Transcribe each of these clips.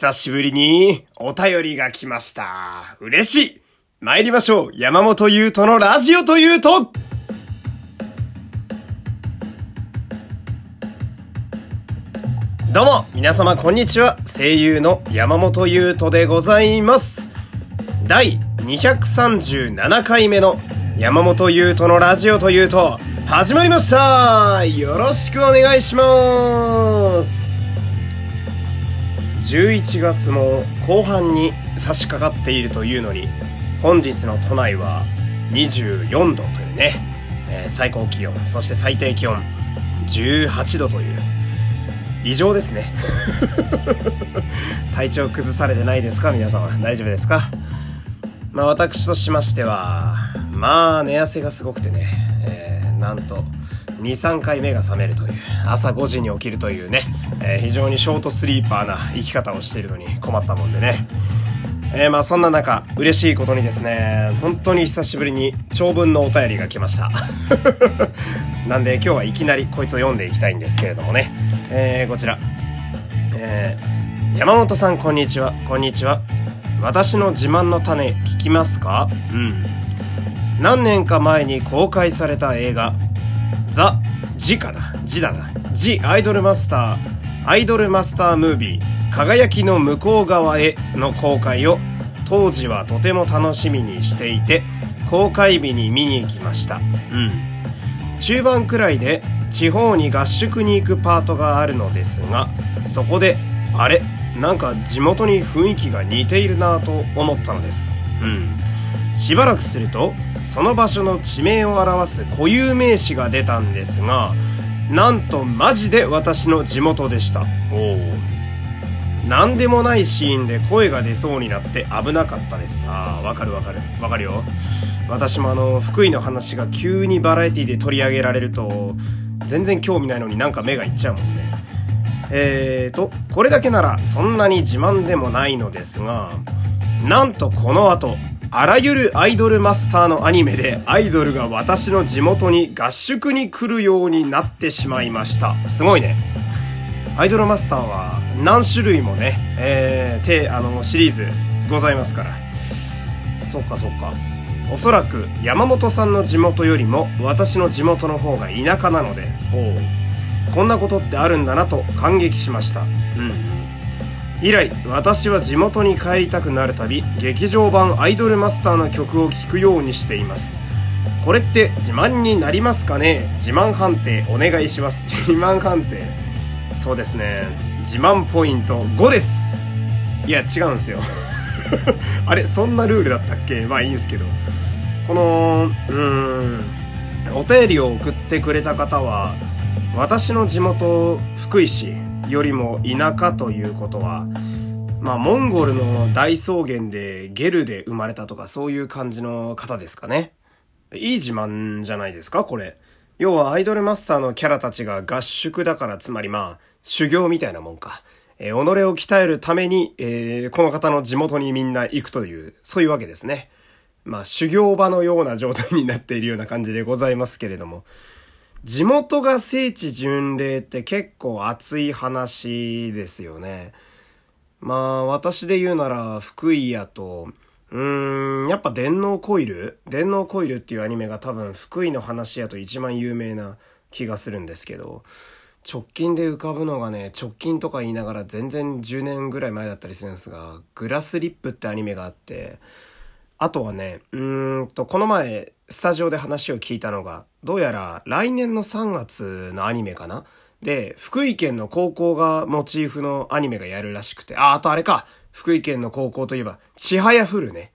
久しぶりにお便りが来ました。嬉しい参りましょう山本優斗のラジオというとどうも、皆様こんにちは。声優の山本優斗でございます。第237回目の山本優斗のラジオというと、始まりましたよろしくお願いします11月も後半に差し掛かっているというのに、本日の都内は24度というね、えー最高気温、そして最低気温18度という、異常ですね。体調崩されてないですか皆様？大丈夫ですか？まあ私としましてはまあ寝汗がすごくてね、えーなんと23回目が覚めるという朝5時に起きるというね、えー非常にショートスリーパーな生き方をしているのに困ったもんでね。えーまあそんな中嬉しいことにですね本当に久しぶりに長文のお便りが来ました。なんで今日はいきなりこいつを読んでいきたいんですけれどもね、えーこちら、えー山本さんこんにちは。こんにちは。私の自慢の種聞きますか？うん。何年か前に公開された映画ザ・ジかなジだなジ・アイドルマスターアイドルマスタームービー輝きの向こう側への公開を当時はとても楽しみにしていて公開日に見に行きました。うん。中盤くらいで地方に合宿に行くパートがあるのですがそこであれなんか地元に雰囲気が似ているなぁと思ったのです。うん。しばらくするとその場所の地名を表す固有名詞が出たんですがなんとマジで私の地元でした。おお何でもないシーンで声が出そうになって危なかったです。あーわかるわかる。わかるよ。私もあの福井の話が急にバラエティで取り上げられると全然興味ないのになんか目がいっちゃうもんね。えーとこれだけならそんなに自慢でもないのですがなんとこの後あらゆるアイドルマスターのアニメでアイドルが私の地元に合宿に来るようになってしまいました。すごいね。アイドルマスターは何種類もね、えー、てあのシリーズございますから。そうかそうか。おそらく山本さんの地元よりも私の地元の方が田舎なのでおう。こんなことってあるんだなと感激しました。うん以来私は地元に帰りたくなるたび劇場版アイドルマスターの曲を聴くようにしています。これって自慢になりますかね？自慢判定お願いします。自慢判定。そうですね。自慢ポイント5です。いや違うんですよ。あれそんなルールだったっけ？まあいいんですけど。このうんお便りを送ってくれた方は私の地元福井市よりも田舎ということはまあモンゴルの大草原でゲルで生まれたとかそういう感じの方ですかねいい自慢じゃないですかこれ要はアイドルマスターのキャラたちが合宿だからつまりまあ修行みたいなもんか。えー己を鍛えるために、えーこの方の地元にみんな行くという、そういうわけですね。まあ修行場のような状態になっているような感じでございますけれども。地元が聖地巡礼って結構熱い話ですよね。まあ私で言うなら福井やと、うーん、やっぱ電脳コイル？電脳コイルっていうアニメが多分福井の話やと一番有名な気がするんですけど、直近で浮かぶのがね、直近とか言いながら全然10年ぐらい前だったりするんですが、グラスリップってアニメがあって、あとはね、うーんと、この前、スタジオで話を聞いたのが、どうやら来年の3月のアニメかな？で、福井県の高校がモチーフのアニメがやるらしくて、あ、あとあれか、福井県の高校といえば、ちはやふるね。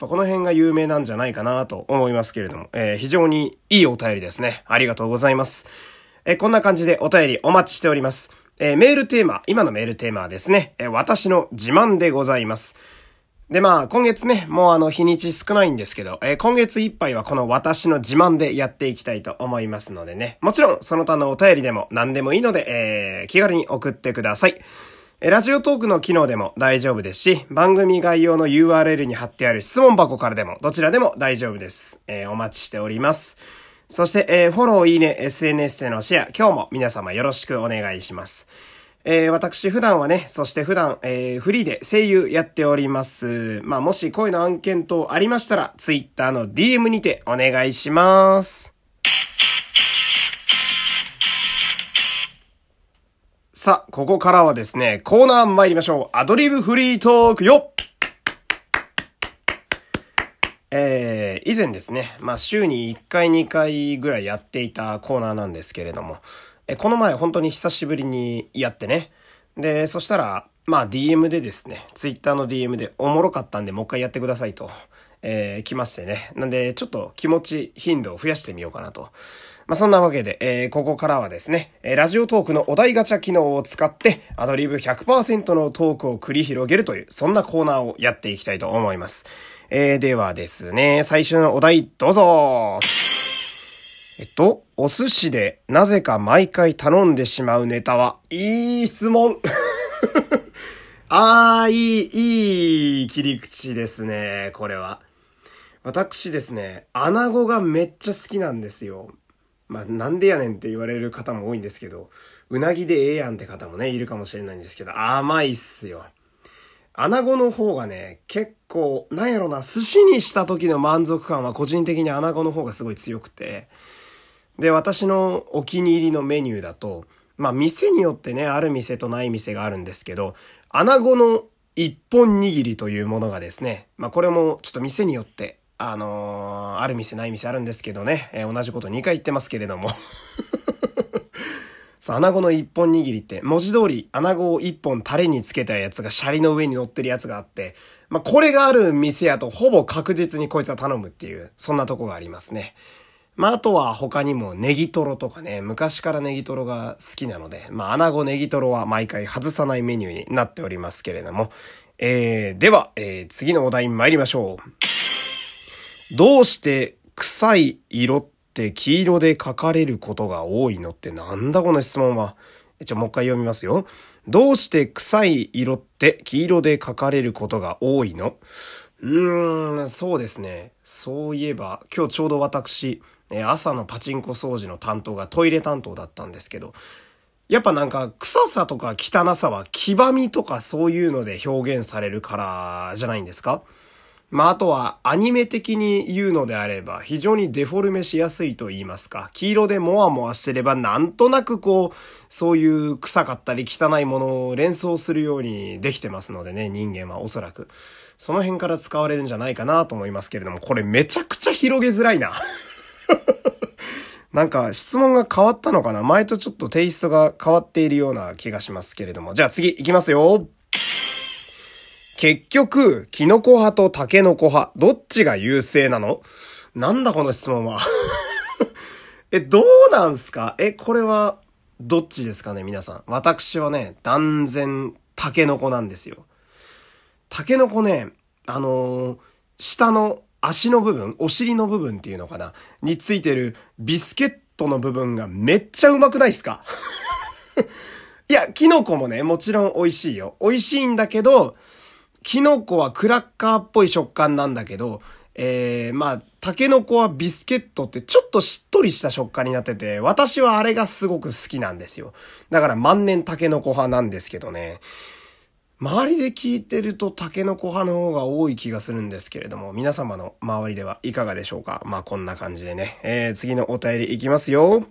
この辺が有名なんじゃないかなと思いますけれども、えー非常にいいお便りですね。ありがとうございます。えーこんな感じでお便りお待ちしております。えーメールテーマ、今のメールテーマはですね、え私の自慢でございます。で、まあ、今月ね、もうあの、日にち少ないんですけど、えー今月いっぱいはこの私の自慢でやっていきたいと思いますのでね。もちろん、その他のお便りでも何でもいいので、えー気軽に送ってください。えラジオトークの機能でも大丈夫ですし、番組概要の URL に貼ってある質問箱からでも、どちらでも大丈夫です。えーお待ちしております。そして、えーフォロー、いいね、SNS でのシェア、今日も皆様よろしくお願いします。えー、私普段はね、そして普段、えー、フリーで声優やっております。まあ、もし声の案件等ありましたら、ツイッターの DM にてお願いします。さあ、ここからはですね、コーナー参りましょう。アドリブフリートークよえー、以前ですね、まあ週に1回2回ぐらいやっていたコーナーなんですけれども、えこの前本当に久しぶりにやってね。で、そしたら、まあ DM でですね、Twitter の DM でおもろかったんでもう一回やってくださいと、えー、来ましてね。なんで、ちょっと気持ち、頻度を増やしてみようかなと。まあ、そんなわけで、えー、ここからはですね、え、ラジオトークのお題ガチャ機能を使って、アドリブ100%のトークを繰り広げるという、そんなコーナーをやっていきたいと思います。えー、ではですね、最初のお題、どうぞえっと、お寿司でなぜか毎回頼んでしまうネタは、いい質問 あー、いい、いい切り口ですね、これは。私ですね、穴子がめっちゃ好きなんですよ。まあ、なんでやねんって言われる方も多いんですけど、うなぎでええやんって方もね、いるかもしれないんですけど、甘いっすよ。穴子の方がね、結構、なんやろな、寿司にした時の満足感は個人的に穴子の方がすごい強くて、で、私のお気に入りのメニューだと、まあ、店によってね、ある店とない店があるんですけど、穴子の一本握りというものがですね、まあ、これもちょっと店によってあのー、ある店ない店あるんですけどね、えー、同じこと2回言ってますけれどもさあ、穴子の一本握りって、文字通り穴子を一本タレにつけたやつがシャリの上に乗ってるやつがあって、まあ、これがある店やとほぼ確実にこいつは頼むっていう、そんなとこがありますね。まあ、あとは他にもネギトロとかね、昔からネギトロが好きなので、まあ、穴子ネギトロは毎回外さないメニューになっておりますけれども、えー、では、えー、次のお題に参りましょう。どうして臭い色って黄色で書かれることが多いのってなんだこの質問は。ちょ、もう一回読みますよ。どうして臭い色って黄色で書かれることが多いの？うーん、そうですね。そういえば、今日ちょうど私、朝のパチンコ掃除の担当がトイレ担当だったんですけど、やっぱなんか臭さとか汚さは黄ばみとかそういうので表現されるからじゃないんですか？まあ、あとはアニメ的に言うのであれば非常にデフォルメしやすいと言いますか、黄色でモワモワしてればなんとなくこう、そういう臭かったり汚いものを連想するようにできてますのでね、人間はおそらく。その辺から使われるんじゃないかなと思いますけれども、これめちゃくちゃ広げづらいな。なんか質問が変わったのかな？前とちょっとテイストが変わっているような気がしますけれども。じゃあ次行きますよ。結局、キノコ派とタケノコ派、どっちが優勢なの？なんだこの質問は え、どうなんすか？え、これは、どっちですかね皆さん？私はね、断然、タケノコなんですよ。タケノコね、あのー、下の足の部分、お尻の部分っていうのかな？についてるビスケットの部分がめっちゃうまくないっすか？いや、キノコもね、もちろん美味しいよ。美味しいんだけど、キノコはクラッカーっぽい食感なんだけど、えー、まあ、タケノコはビスケットってちょっとしっとりした食感になってて、私はあれがすごく好きなんですよ。だから万年タケノコ派なんですけどね。周りで聞いてるとタケノコ派の方が多い気がするんですけれども、皆様の周りではいかがでしょうか？まあこんな感じでね。えー、次のお便りいきますよ。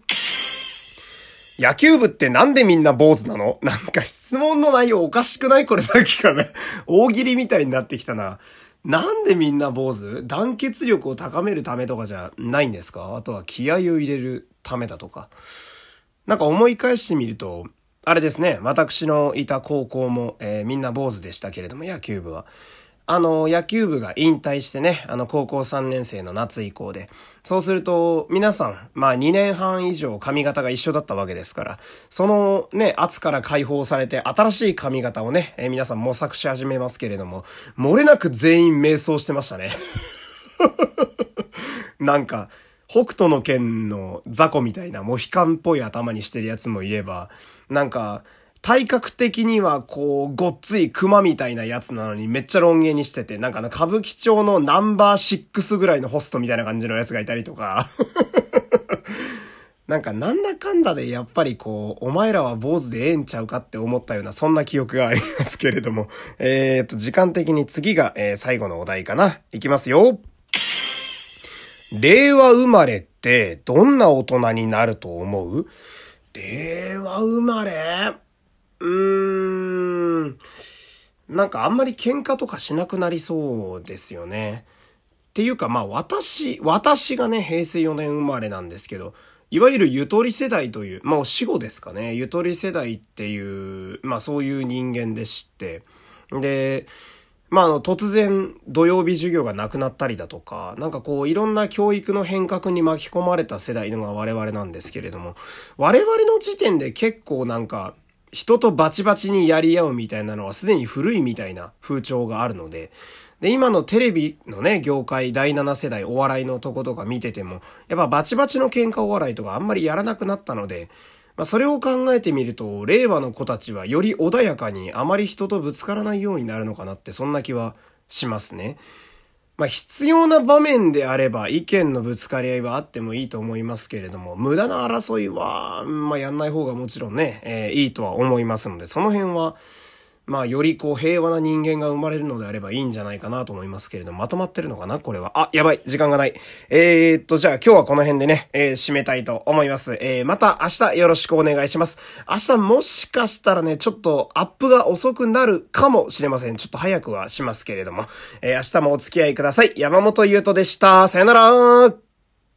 野球部ってなんでみんな坊主なの？なんか質問の内容おかしくない？これさっきからね大喜利みたいになってきたな。なんでみんな坊主？団結力を高めるためとかじゃないんですか？あとは気合を入れるためだとか。なんか思い返してみると、あれですね、私のいた高校も、えー、みんな坊主でしたけれども、野球部は。あの、野球部が引退してね、あの、高校3年生の夏以降で。そうすると、皆さん、まあ2年半以上髪型が一緒だったわけですから、そのね、圧から解放されて新しい髪型をね、えー、皆さん模索し始めますけれども、漏れなく全員瞑想してましたね。なんか、北斗の剣の雑魚みたいなモヒカンっぽい頭にしてるやつもいれば、なんか、体格的にはこう、ごっつい熊みたいなやつなのにめっちゃロン毛にしてて、なんかの歌舞伎町のナンバー6ぐらいのホストみたいな感じのやつがいたりとか なんかなんだかんだでやっぱりこう、お前らは坊主でええんちゃうかって思ったような、そんな記憶がありますけれども。えー、っと、時間的に次が、え、最後のお題かな。いきますよ。令和生まれってどんな大人になると思う？令和生まれ？うーん。なんかあんまり喧嘩とかしなくなりそうですよね。っていうかまあ私、私がね、平成4年生まれなんですけど、いわゆるゆとり世代という、まあ死後ですかね。ゆとり世代っていう、まあそういう人間でして。で、まあ、あの、突然土曜日授業がなくなったりだとか、なんかこう、いろんな教育の変革に巻き込まれた世代のが我々なんですけれども、我々の時点で結構なんか、人とバチバチにやり合うみたいなのはすでに古いみたいな風潮があるので、で、今のテレビのね、業界第7世代お笑いのとことか見てても、やっぱバチバチの喧嘩お笑いとかあんまりやらなくなったので、まあ、それを考えてみると、令和の子たちはより穏やかにあまり人とぶつからないようになるのかなって、そんな気はしますね。まあ、必要な場面であれば意見のぶつかり合いはあってもいいと思いますけれども、無駄な争いは、まあ、やんない方がもちろんね、えー、いいとは思いますので、その辺は、まあ、よりこう平和な人間が生まれるのであればいいんじゃないかなと思いますけれど、まとまってるのかな？これは。あ、やばい。時間がない。えー、っと、じゃあ今日はこの辺でね、えー、締めたいと思います。えー、また明日よろしくお願いします。明日もしかしたらね、ちょっとアップが遅くなるかもしれません。ちょっと早くはしますけれども、えー、明日もお付き合いください。山本優斗でした。さよなら